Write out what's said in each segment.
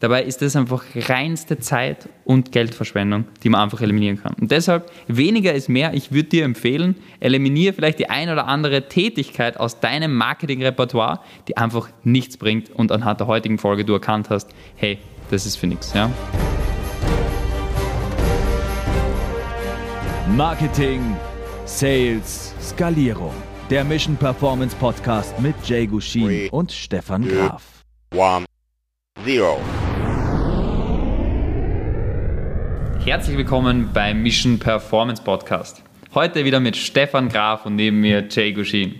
Dabei ist das einfach reinste Zeit- und Geldverschwendung, die man einfach eliminieren kann. Und deshalb, weniger ist mehr. Ich würde dir empfehlen, eliminiere vielleicht die ein oder andere Tätigkeit aus deinem Marketingrepertoire, die einfach nichts bringt und anhand der heutigen Folge du erkannt hast, hey, das ist für nichts. Ja? Marketing, Sales, Skalierung. Der Mission Performance Podcast mit Jay Gushin und Stefan Graf. One, zero. Herzlich willkommen beim Mission Performance Podcast. Heute wieder mit Stefan Graf und neben mir Jay Gushin.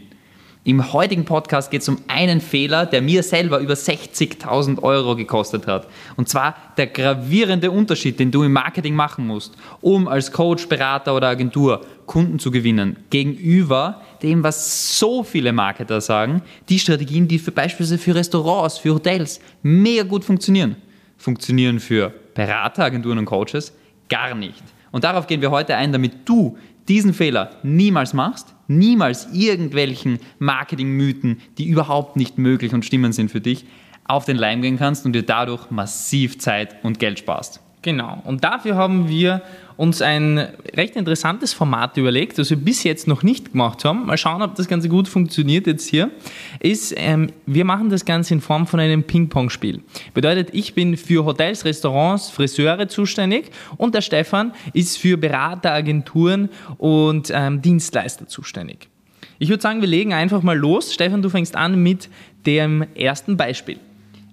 Im heutigen Podcast geht es um einen Fehler, der mir selber über 60.000 Euro gekostet hat. Und zwar der gravierende Unterschied, den du im Marketing machen musst, um als Coach, Berater oder Agentur Kunden zu gewinnen, gegenüber dem, was so viele Marketer sagen, die Strategien, die für beispielsweise für Restaurants, für Hotels mega gut funktionieren. Funktionieren für Berater, Agenturen und Coaches gar nicht. Und darauf gehen wir heute ein, damit du diesen Fehler niemals machst, niemals irgendwelchen Marketingmythen, die überhaupt nicht möglich und stimmen sind für dich, auf den Leim gehen kannst und dir dadurch massiv Zeit und Geld sparst. Genau. Und dafür haben wir uns ein recht interessantes Format überlegt, das wir bis jetzt noch nicht gemacht haben. Mal schauen, ob das Ganze gut funktioniert jetzt hier. Ist, ähm, wir machen das Ganze in Form von einem Ping-Pong-Spiel. Bedeutet, ich bin für Hotels, Restaurants, Friseure zuständig und der Stefan ist für Berater, Agenturen und ähm, Dienstleister zuständig. Ich würde sagen, wir legen einfach mal los. Stefan, du fängst an mit dem ersten Beispiel.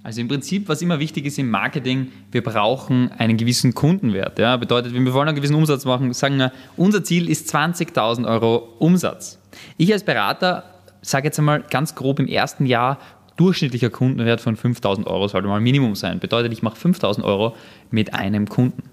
Also im Prinzip, was immer wichtig ist im Marketing, wir brauchen einen gewissen Kundenwert. Ja? Bedeutet, wenn wir wollen einen gewissen Umsatz machen, sagen wir, unser Ziel ist 20.000 Euro Umsatz. Ich als Berater sage jetzt einmal ganz grob im ersten Jahr, durchschnittlicher Kundenwert von 5.000 Euro sollte mal Minimum sein. Bedeutet, ich mache 5.000 Euro mit einem Kunden.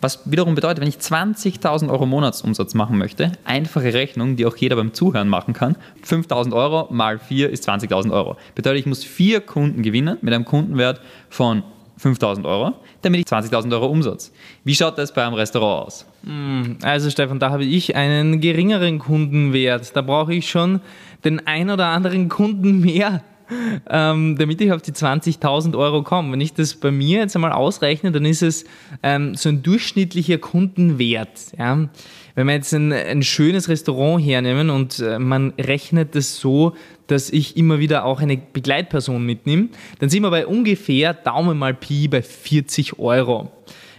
Was wiederum bedeutet, wenn ich 20.000 Euro Monatsumsatz machen möchte, einfache Rechnung, die auch jeder beim Zuhören machen kann, 5.000 Euro mal 4 ist 20.000 Euro. Bedeutet, ich muss vier Kunden gewinnen mit einem Kundenwert von 5.000 Euro, damit ich 20.000 Euro Umsatz. Wie schaut das bei einem Restaurant aus? Hm, also Stefan, da habe ich einen geringeren Kundenwert. Da brauche ich schon den ein oder anderen Kunden mehr ähm, damit ich auf die 20.000 Euro komme. Wenn ich das bei mir jetzt einmal ausrechne, dann ist es ähm, so ein durchschnittlicher Kundenwert. Ja? Wenn wir jetzt ein, ein schönes Restaurant hernehmen und äh, man rechnet das so, dass ich immer wieder auch eine Begleitperson mitnehme, dann sind wir bei ungefähr Daumen mal Pi bei 40 Euro.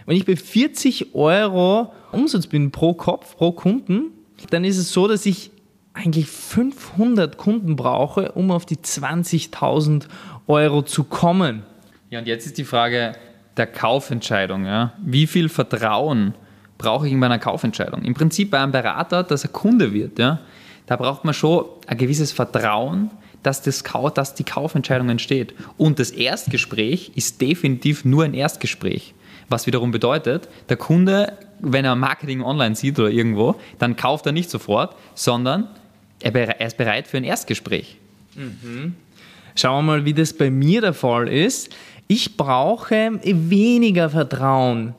Wenn ich bei 40 Euro Umsatz bin pro Kopf, pro Kunden, dann ist es so, dass ich eigentlich 500 Kunden brauche, um auf die 20.000 Euro zu kommen. Ja, und jetzt ist die Frage der Kaufentscheidung. Ja? Wie viel Vertrauen brauche ich in meiner Kaufentscheidung? Im Prinzip bei einem Berater, dass er Kunde wird, ja? da braucht man schon ein gewisses Vertrauen, dass, das, dass die Kaufentscheidung entsteht. Und das Erstgespräch ist definitiv nur ein Erstgespräch. Was wiederum bedeutet, der Kunde, wenn er Marketing online sieht oder irgendwo, dann kauft er nicht sofort, sondern er ist bereit für ein Erstgespräch. Mhm. Schauen wir mal, wie das bei mir der Fall ist. Ich brauche weniger Vertrauen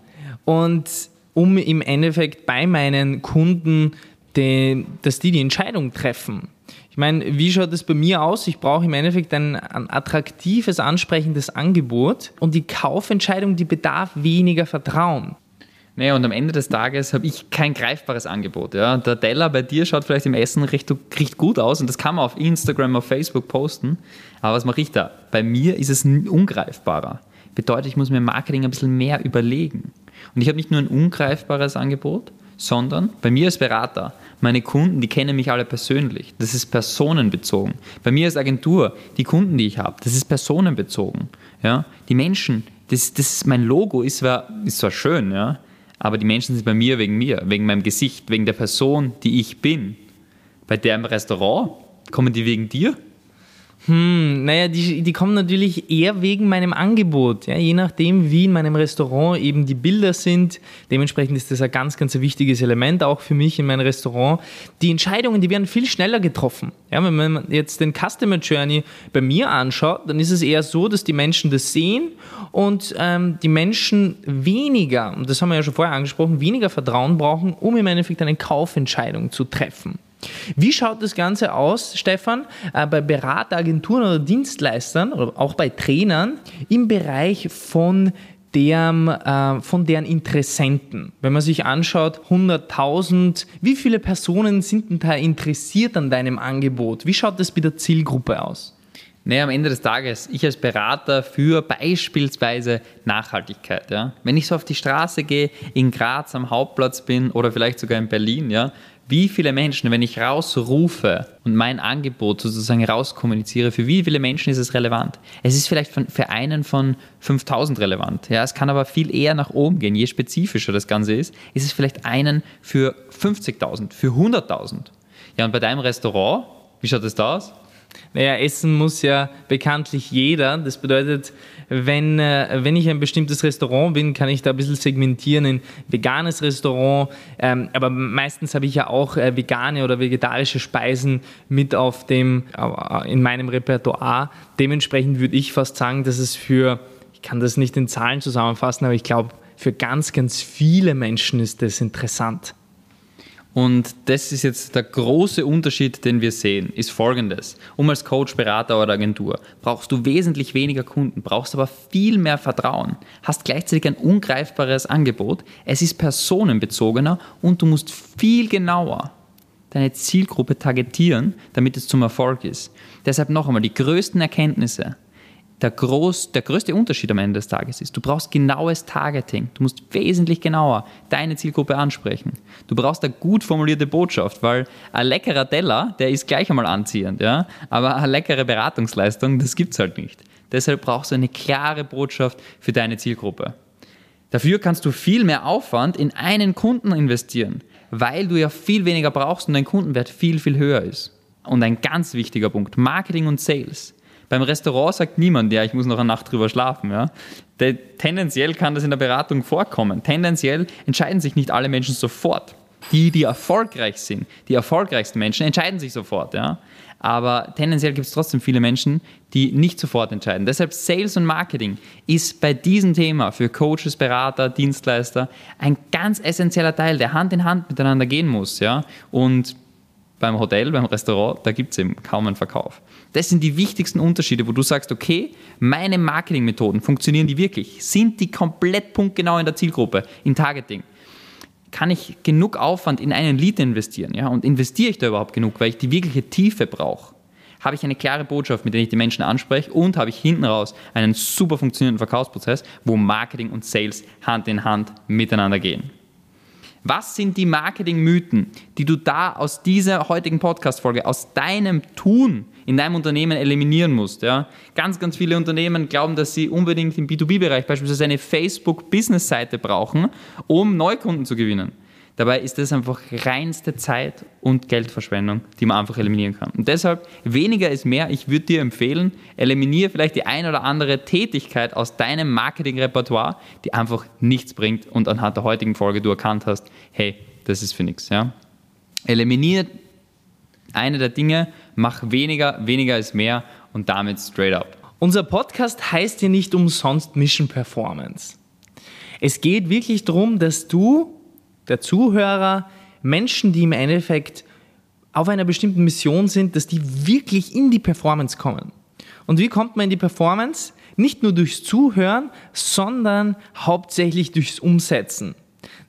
und um im Endeffekt bei meinen Kunden, die, dass die die Entscheidung treffen. Ich meine, wie schaut es bei mir aus? Ich brauche im Endeffekt ein, ein, attraktives, ansprechendes Angebot und die Kaufentscheidung, die bedarf weniger Vertrauen. Naja, und am Ende des Tages habe ich kein greifbares Angebot. Ja. Der Teller bei dir schaut vielleicht im Essen recht, recht gut aus und das kann man auf Instagram, auf Facebook posten. Aber was mache ich da? Bei mir ist es ungreifbarer. Bedeutet, ich muss mir Marketing ein bisschen mehr überlegen. Und ich habe nicht nur ein ungreifbares Angebot, sondern bei mir als Berater, meine Kunden, die kennen mich alle persönlich. Das ist personenbezogen. Bei mir als Agentur, die Kunden, die ich habe, das ist personenbezogen. Ja? Die Menschen, das, das mein Logo, ist zwar, ist zwar schön, ja, aber die Menschen sind bei mir wegen mir, wegen meinem Gesicht, wegen der Person, die ich bin. Bei der im Restaurant kommen die wegen dir? Hm, naja, die, die kommen natürlich eher wegen meinem Angebot. Ja, je nachdem, wie in meinem Restaurant eben die Bilder sind. Dementsprechend ist das ein ganz, ganz wichtiges Element auch für mich in meinem Restaurant. Die Entscheidungen, die werden viel schneller getroffen. Ja, wenn man jetzt den Customer Journey bei mir anschaut, dann ist es eher so, dass die Menschen das sehen und ähm, die Menschen weniger, und das haben wir ja schon vorher angesprochen, weniger Vertrauen brauchen, um im Endeffekt eine Kaufentscheidung zu treffen. Wie schaut das Ganze aus, Stefan, äh, bei Berateragenturen oder Dienstleistern oder auch bei Trainern im Bereich von deren, äh, von deren Interessenten. Wenn man sich anschaut, 100.000, wie viele Personen sind denn da interessiert an deinem Angebot? Wie schaut das mit der Zielgruppe aus? Naja, am Ende des Tages, ich als Berater für beispielsweise Nachhaltigkeit. Ja? Wenn ich so auf die Straße gehe, in Graz am Hauptplatz bin oder vielleicht sogar in Berlin, ja, wie viele Menschen, wenn ich rausrufe und mein Angebot sozusagen rauskommuniziere, für wie viele Menschen ist es relevant? Es ist vielleicht für einen von 5000 relevant. Ja, es kann aber viel eher nach oben gehen. Je spezifischer das Ganze ist, ist es vielleicht einen für 50.000, für 100.000. Ja, und bei deinem Restaurant, wie schaut es da aus? Naja, essen muss ja bekanntlich jeder. Das bedeutet, wenn, äh, wenn ich ein bestimmtes Restaurant bin, kann ich da ein bisschen segmentieren in veganes Restaurant. Ähm, aber meistens habe ich ja auch äh, vegane oder vegetarische Speisen mit auf dem, äh, in meinem Repertoire. Dementsprechend würde ich fast sagen, dass es für, ich kann das nicht in Zahlen zusammenfassen, aber ich glaube, für ganz, ganz viele Menschen ist das interessant. Und das ist jetzt der große Unterschied, den wir sehen, ist folgendes. Um als Coach, Berater oder Agentur brauchst du wesentlich weniger Kunden, brauchst aber viel mehr Vertrauen, hast gleichzeitig ein ungreifbares Angebot, es ist personenbezogener und du musst viel genauer deine Zielgruppe targetieren, damit es zum Erfolg ist. Deshalb noch einmal, die größten Erkenntnisse der, groß, der größte Unterschied am Ende des Tages ist, du brauchst genaues Targeting. Du musst wesentlich genauer deine Zielgruppe ansprechen. Du brauchst eine gut formulierte Botschaft, weil ein leckerer Teller, der ist gleich einmal anziehend, ja? aber eine leckere Beratungsleistung, das gibt es halt nicht. Deshalb brauchst du eine klare Botschaft für deine Zielgruppe. Dafür kannst du viel mehr Aufwand in einen Kunden investieren, weil du ja viel weniger brauchst und dein Kundenwert viel, viel höher ist. Und ein ganz wichtiger Punkt, Marketing und Sales. Beim Restaurant sagt niemand, ja, ich muss noch eine Nacht drüber schlafen. Ja. tendenziell kann das in der Beratung vorkommen. Tendenziell entscheiden sich nicht alle Menschen sofort. Die, die erfolgreich sind, die erfolgreichsten Menschen, entscheiden sich sofort. Ja. Aber tendenziell gibt es trotzdem viele Menschen, die nicht sofort entscheiden. Deshalb Sales und Marketing ist bei diesem Thema für Coaches, Berater, Dienstleister ein ganz essentieller Teil, der Hand in Hand miteinander gehen muss. Ja. Und beim Hotel, beim Restaurant, da gibt es eben kaum einen Verkauf. Das sind die wichtigsten Unterschiede, wo du sagst, okay, meine Marketingmethoden, funktionieren die wirklich? Sind die komplett punktgenau in der Zielgruppe, in Targeting? Kann ich genug Aufwand in einen Lead investieren? Ja? Und investiere ich da überhaupt genug, weil ich die wirkliche Tiefe brauche? Habe ich eine klare Botschaft, mit der ich die Menschen anspreche und habe ich hinten raus einen super funktionierenden Verkaufsprozess, wo Marketing und Sales Hand in Hand miteinander gehen? Was sind die Marketingmythen, die du da aus dieser heutigen Podcast-Folge, aus deinem Tun in deinem Unternehmen eliminieren musst? Ja? Ganz, ganz viele Unternehmen glauben, dass sie unbedingt im B2B-Bereich beispielsweise eine Facebook-Business-Seite brauchen, um Neukunden zu gewinnen. Dabei ist das einfach reinste Zeit- und Geldverschwendung, die man einfach eliminieren kann. Und deshalb, weniger ist mehr. Ich würde dir empfehlen, eliminiere vielleicht die ein oder andere Tätigkeit aus deinem Marketing-Repertoire, die einfach nichts bringt und anhand der heutigen Folge du erkannt hast, hey, das ist für nichts. Ja? Eliminiere eine der Dinge, mach weniger, weniger ist mehr und damit straight up. Unser Podcast heißt ja nicht umsonst Mission Performance. Es geht wirklich darum, dass du der Zuhörer, Menschen, die im Endeffekt auf einer bestimmten Mission sind, dass die wirklich in die Performance kommen. Und wie kommt man in die Performance? Nicht nur durchs Zuhören, sondern hauptsächlich durchs Umsetzen.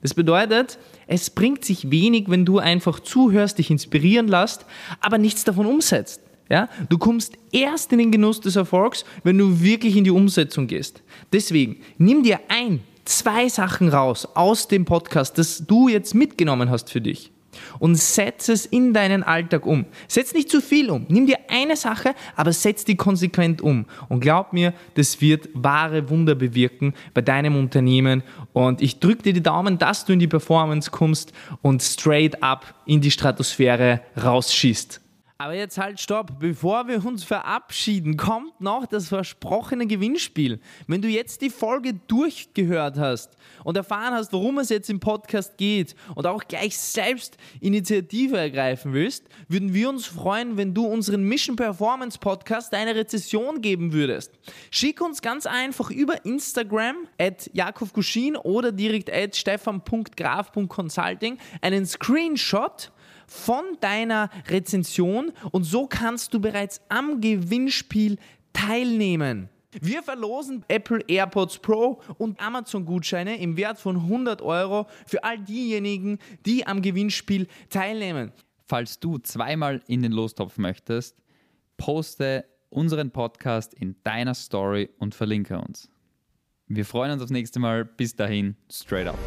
Das bedeutet, es bringt sich wenig, wenn du einfach zuhörst, dich inspirieren lässt, aber nichts davon umsetzt. Ja? Du kommst erst in den Genuss des Erfolgs, wenn du wirklich in die Umsetzung gehst. Deswegen, nimm dir ein, zwei Sachen raus aus dem Podcast, das du jetzt mitgenommen hast für dich und setz es in deinen Alltag um. Setz nicht zu viel um. Nimm dir eine Sache, aber setz die konsequent um. Und glaub mir, das wird wahre Wunder bewirken bei deinem Unternehmen. Und ich drücke dir die Daumen, dass du in die Performance kommst und straight up in die Stratosphäre rausschießt. Aber jetzt halt stopp, bevor wir uns verabschieden, kommt noch das versprochene Gewinnspiel. Wenn du jetzt die Folge durchgehört hast und erfahren hast, worum es jetzt im Podcast geht und auch gleich selbst Initiative ergreifen willst, würden wir uns freuen, wenn du unseren Mission Performance Podcast eine Rezession geben würdest. Schick uns ganz einfach über Instagram at Jakov Guschin oder direkt at stefan.graf.consulting einen Screenshot von deiner Rezension und so kannst du bereits am Gewinnspiel teilnehmen. Wir verlosen Apple AirPods Pro und Amazon-Gutscheine im Wert von 100 Euro für all diejenigen, die am Gewinnspiel teilnehmen. Falls du zweimal in den Lostopf möchtest, poste unseren Podcast in deiner Story und verlinke uns. Wir freuen uns aufs nächste Mal. Bis dahin, straight up.